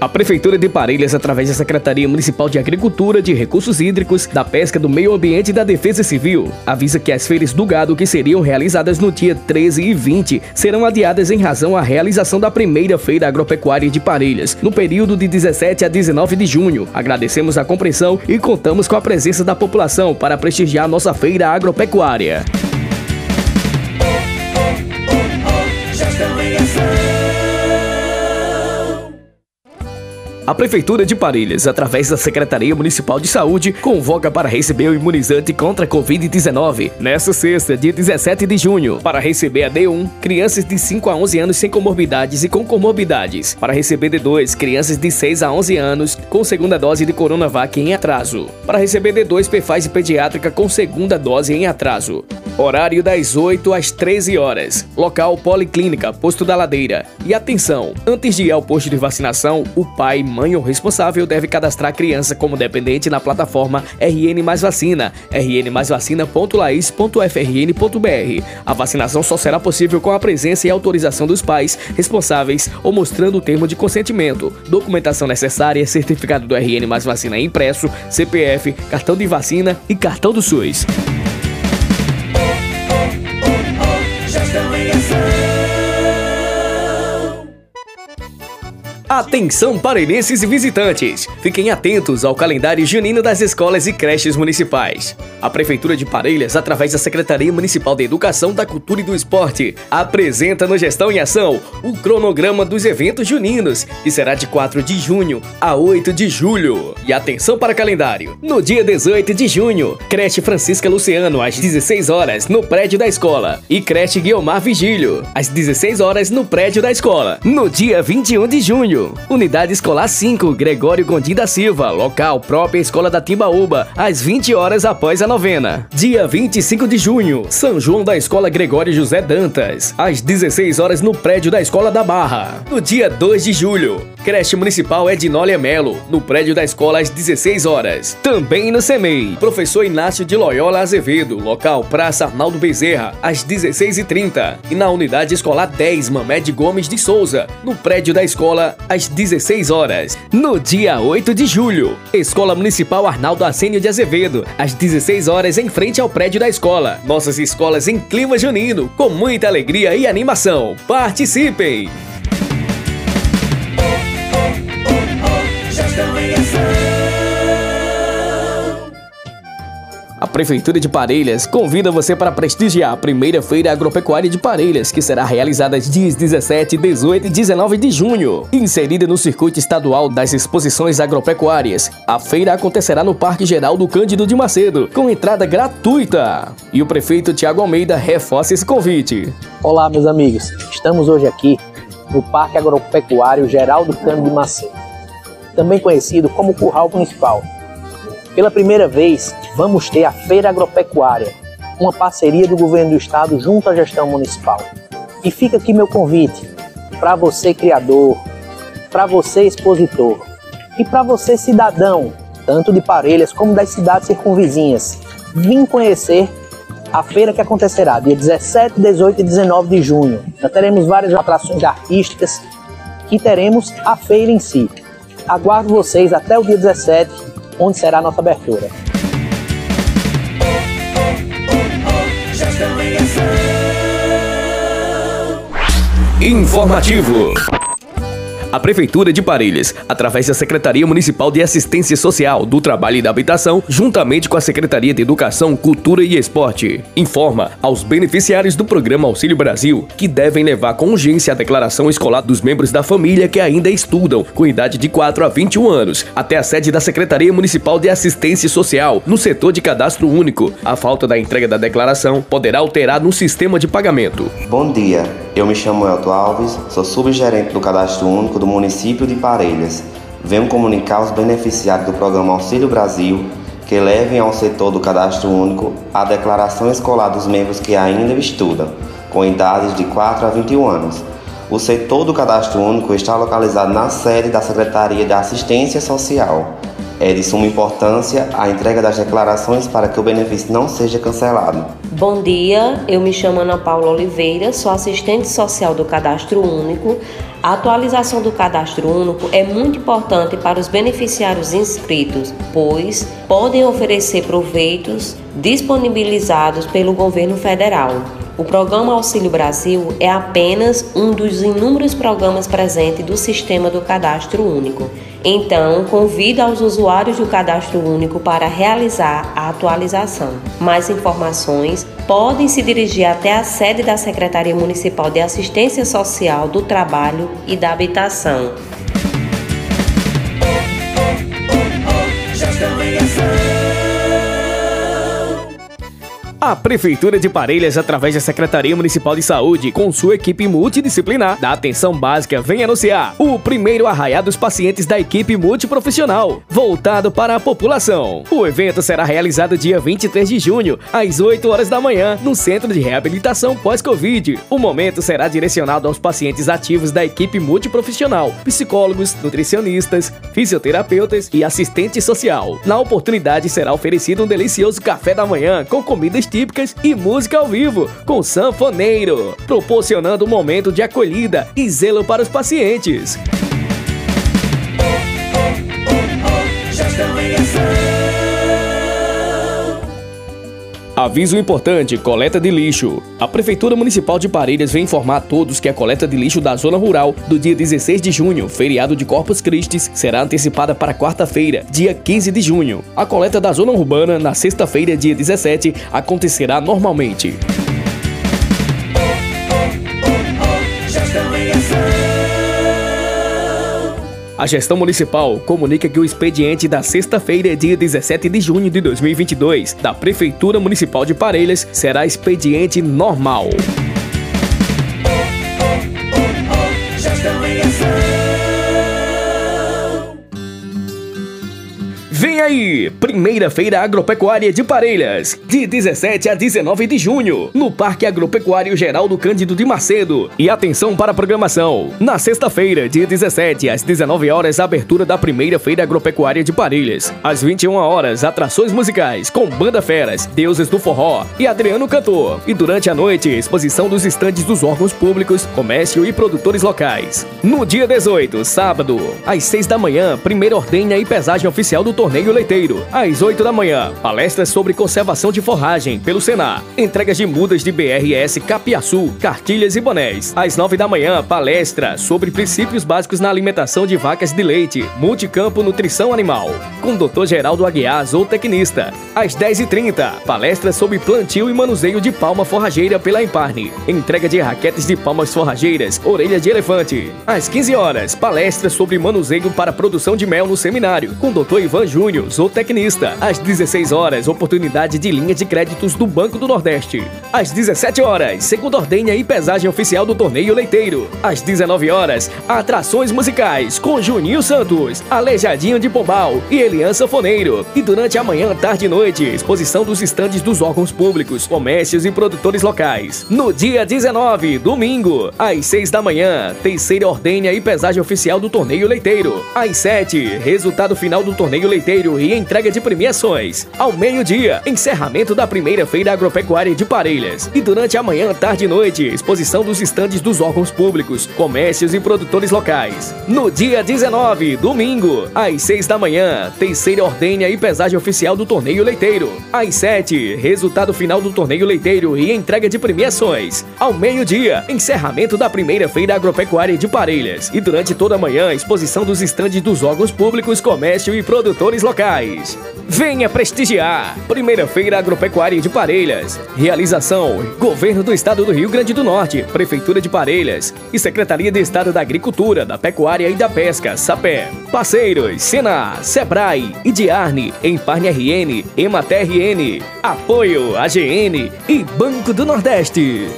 A Prefeitura de Parelhas, através da Secretaria Municipal de Agricultura, de Recursos Hídricos, da Pesca, do Meio Ambiente e da Defesa Civil, avisa que as feiras do gado que seriam realizadas no dia 13 e 20 serão adiadas em razão à realização da primeira Feira Agropecuária de Parelhas, no período de 17 a 19 de junho. Agradecemos a compreensão e contamos com a presença da população para prestigiar nossa Feira Agropecuária. A Prefeitura de Parelhas, através da Secretaria Municipal de Saúde, convoca para receber o imunizante contra a Covid-19 nesta sexta, dia 17 de junho. Para receber a D1, crianças de 5 a 11 anos sem comorbidades e com comorbidades. Para receber D2, crianças de 6 a 11 anos com segunda dose de Coronavac em atraso. Para receber D2, Pfaz pediátrica com segunda dose em atraso. Horário das 8 às 13 horas. Local Policlínica, Posto da Ladeira. E atenção, antes de ir ao posto de vacinação, o pai, mãe ou responsável deve cadastrar a criança como dependente na plataforma RN Mais Vacina, rnmaisvacina.lais.frn.br. A vacinação só será possível com a presença e autorização dos pais responsáveis ou mostrando o termo de consentimento, documentação necessária, certificado do RN Mais Vacina impresso, CPF, cartão de vacina e cartão do SUS. Atenção parelhenses e visitantes! Fiquem atentos ao calendário junino das escolas e creches municipais. A Prefeitura de Parelhas, através da Secretaria Municipal de Educação, da Cultura e do Esporte, apresenta no Gestão em Ação o cronograma dos eventos juninos, que será de 4 de junho a 8 de julho. E atenção para calendário! No dia 18 de junho, creche Francisca Luciano, às 16 horas, no prédio da escola, e creche Guiomar Vigílio, às 16 horas, no prédio da escola. No dia 21 de junho, Unidade Escolar 5, Gregório Gondim da Silva, local própria Escola da Timbaúba, às 20 horas após a novena. Dia 25 de junho, São João da Escola Gregório José Dantas, às 16 horas no prédio da Escola da Barra. No dia 2 de julho, Creche Municipal Ednólia Melo, no prédio da escola às 16 horas. Também no CEMEI, Professor Inácio de Loyola Azevedo, local Praça Arnaldo Bezerra, às 16h30. E na Unidade Escolar 10 Mamed Gomes de Souza, no prédio da escola às 16 horas. No dia 8 de julho, Escola Municipal Arnaldo Assênio de Azevedo, às 16 horas em frente ao prédio da escola. Nossas escolas em clima junino, com muita alegria e animação. Participem! A Prefeitura de Parelhas convida você para prestigiar a primeira Feira Agropecuária de Parelhas, que será realizada dias 17, 18 e 19 de junho. Inserida no circuito estadual das exposições agropecuárias, a feira acontecerá no Parque Geral do Cândido de Macedo, com entrada gratuita. E o prefeito Tiago Almeida reforça esse convite. Olá, meus amigos. Estamos hoje aqui no Parque Agropecuário Geral do Cândido de Macedo, também conhecido como Curral Municipal pela primeira vez, vamos ter a Feira Agropecuária, uma parceria do governo do estado junto à gestão municipal. E fica aqui meu convite para você criador, para você expositor e para você cidadão, tanto de Parelhas como das cidades circunvizinhas. Vim conhecer a feira que acontecerá dia 17, 18 e 19 de junho. Nós teremos várias atrações artísticas e teremos a feira em si. Aguardo vocês até o dia 17 onde será a nossa abertura. Informativo. A Prefeitura de Parelhas, através da Secretaria Municipal de Assistência Social, do Trabalho e da Habitação, juntamente com a Secretaria de Educação, Cultura e Esporte, informa aos beneficiários do Programa Auxílio Brasil que devem levar com urgência a declaração escolar dos membros da família que ainda estudam, com idade de 4 a 21 anos, até a sede da Secretaria Municipal de Assistência Social, no setor de cadastro único. A falta da entrega da declaração poderá alterar no sistema de pagamento. Bom dia, eu me chamo Elton Alves, sou subgerente do Cadastro Único do município de Parelhas. Venho comunicar aos beneficiários do programa Auxílio Brasil que levem ao setor do Cadastro Único a declaração escolar dos membros que ainda estudam, com idades de 4 a 21 anos. O setor do Cadastro Único está localizado na sede da Secretaria de Assistência Social. É de suma importância a entrega das declarações para que o benefício não seja cancelado. Bom dia, eu me chamo Ana Paula Oliveira, sou assistente social do Cadastro Único. A atualização do Cadastro Único é muito importante para os beneficiários inscritos, pois podem oferecer proveitos disponibilizados pelo governo federal. O programa Auxílio Brasil é apenas um dos inúmeros programas presentes do sistema do Cadastro Único. Então, convido aos usuários do Cadastro Único para realizar a atualização. Mais informações podem se dirigir até a sede da Secretaria Municipal de Assistência Social do Trabalho e da Habitação. A Prefeitura de Parelhas, através da Secretaria Municipal de Saúde, com sua equipe multidisciplinar da atenção básica, vem anunciar o primeiro arraiá dos pacientes da equipe multiprofissional, voltado para a população. O evento será realizado dia 23 de junho, às 8 horas da manhã, no Centro de Reabilitação Pós-Covid. O momento será direcionado aos pacientes ativos da equipe multiprofissional, psicólogos, nutricionistas, fisioterapeutas e assistente social. Na oportunidade será oferecido um delicioso café da manhã com comidas típicas e música ao vivo, com sanfoneiro, proporcionando um momento de acolhida e zelo para os pacientes. Aviso importante: coleta de lixo. A Prefeitura Municipal de Parelhas vem informar a todos que a coleta de lixo da zona rural do dia 16 de junho, feriado de Corpus Christi, será antecipada para quarta-feira, dia 15 de junho. A coleta da zona urbana, na sexta-feira, dia 17, acontecerá normalmente. A gestão municipal comunica que o expediente da sexta-feira, dia 17 de junho de 2022, da Prefeitura Municipal de Parelhas será expediente normal. Vem aí, primeira feira agropecuária de Parelhas, de 17 a 19 de junho, no Parque Agropecuário Geraldo Cândido de Macedo. E atenção para a programação. Na sexta-feira, dia 17 às 19 horas, abertura da primeira feira agropecuária de Parelhas. Às 21 horas, atrações musicais com Banda Feras, Deuses do Forró e Adriano Cantor. E durante a noite, exposição dos estandes dos órgãos públicos, comércio e produtores locais. No dia 18, sábado, às 6 da manhã, primeira ordenha e pesagem oficial do torneio Torneio Leiteiro. Às 8 da manhã, palestras sobre conservação de forragem pelo Senar. Entregas de mudas de BRS Capiaçu, cartilhas e bonés. Às 9 da manhã, palestra sobre princípios básicos na alimentação de vacas de leite, multicampo nutrição animal, com Dr. Geraldo Aguiar, zootecnista. Às 10h30, palestra sobre plantio e manuseio de palma forrageira pela Emparne. Entrega de raquetes de palmas forrageiras, orelha de elefante. Às 15 horas, palestra sobre manuseio para produção de mel no seminário, com Dr. Ivan Júnior, zootecnista. Às 16 horas, oportunidade de linha de créditos do Banco do Nordeste. Às 17 horas, segunda ordenha e pesagem oficial do torneio leiteiro. Às 19 horas, atrações musicais com Juninho Santos, Aleijadinho de Pombal e Elian Sanfoneiro. E durante a manhã, tarde e noite, exposição dos estandes dos órgãos públicos, comércios e produtores locais. No dia 19, domingo, às 6 da manhã, terceira ordenha e pesagem oficial do torneio leiteiro. Às 7, resultado final do torneio leiteiro Leiteiro e entrega de premiações. Ao meio-dia, encerramento da primeira feira agropecuária de Parelhas. E durante a manhã, tarde e noite, exposição dos estandes dos órgãos públicos, comércios e produtores locais. No dia 19, domingo, às 6 da manhã, terceira ordênia e pesagem oficial do torneio leiteiro. Às 7, resultado final do torneio leiteiro e entrega de premiações. Ao meio-dia, encerramento da primeira feira agropecuária de Parelhas. E durante toda a manhã, exposição dos estandes dos órgãos públicos, comércio e produtores locais. Venha prestigiar! Primeira Feira Agropecuária de Parelhas. Realização: Governo do Estado do Rio Grande do Norte, Prefeitura de Parelhas e Secretaria de Estado da Agricultura, da Pecuária e da Pesca, SAPé. Parceiros: Senar, Sebrae, Idiarne, Emparne RN, Emater RN. Apoio AGN e Banco do Nordeste.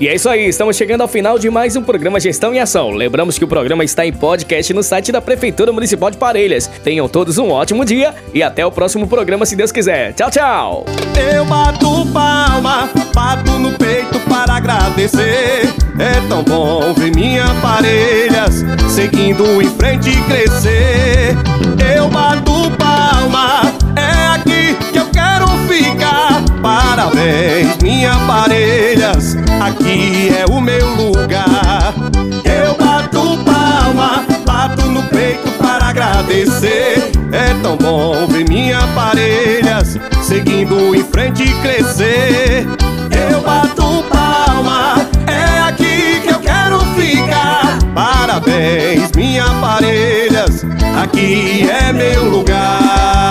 E é isso aí, estamos chegando ao final de mais um programa Gestão em Ação. Lembramos que o programa está em podcast no site da Prefeitura Municipal de Parelhas. Tenham todos um ótimo dia e até o próximo programa, se Deus quiser. Tchau, tchau! Eu bato palma, bato no peito para agradecer. É tão bom ver minha parelhas seguindo em frente e crescer. Eu bato palma, é aqui que eu quero ficar. Parabéns, minha parelhas, aqui é o meu lugar. Eu bato palma, bato no peito para agradecer. É tão bom ver minha parelhas seguindo em frente e crescer. Eu bato palma, é aqui que eu quero ficar. Parabéns, minha parelhas, aqui é meu lugar.